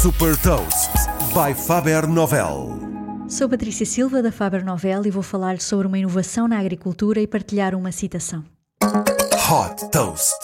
Super Toast by Faber Novel. Sou Patrícia Silva da Faber Novel e vou falar sobre uma inovação na agricultura e partilhar uma citação. Hot Toast.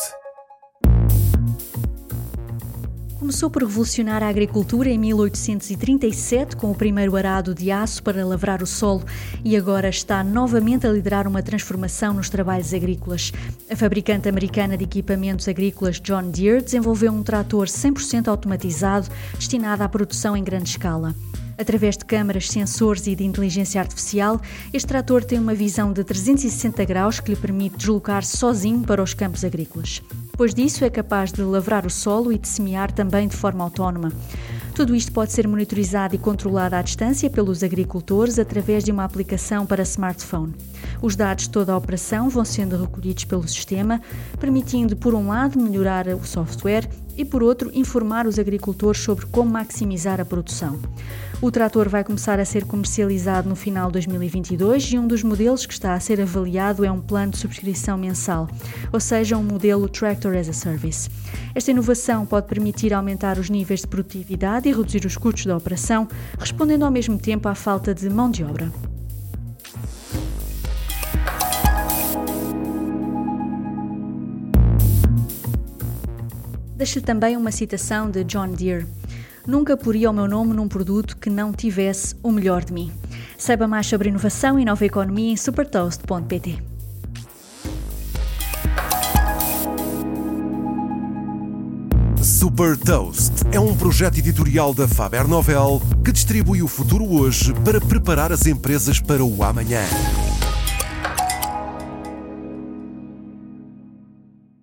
Começou por revolucionar a agricultura em 1837 com o primeiro arado de aço para lavrar o solo e agora está novamente a liderar uma transformação nos trabalhos agrícolas. A fabricante americana de equipamentos agrícolas John Deere desenvolveu um trator 100% automatizado destinado à produção em grande escala. Através de câmaras, sensores e de inteligência artificial, este trator tem uma visão de 360 graus que lhe permite deslocar-se sozinho para os campos agrícolas. Depois disso, é capaz de lavrar o solo e de semear também de forma autónoma. Tudo isto pode ser monitorizado e controlado à distância pelos agricultores através de uma aplicação para smartphone. Os dados de toda a operação vão sendo recolhidos pelo sistema, permitindo, por um lado, melhorar o software e, por outro, informar os agricultores sobre como maximizar a produção. O trator vai começar a ser comercializado no final de 2022 e um dos modelos que está a ser avaliado é um plano de subscrição mensal, ou seja, um modelo Tractor as a Service. Esta inovação pode permitir aumentar os níveis de produtividade e reduzir os custos da operação, respondendo ao mesmo tempo à falta de mão de obra. Deixo-lhe também uma citação de John Deere. Nunca poria o meu nome num produto que não tivesse o melhor de mim. Saiba mais sobre inovação e nova economia em supertoast.pt. Super Toast é um projeto editorial da Faber Novel que distribui o futuro hoje para preparar as empresas para o amanhã.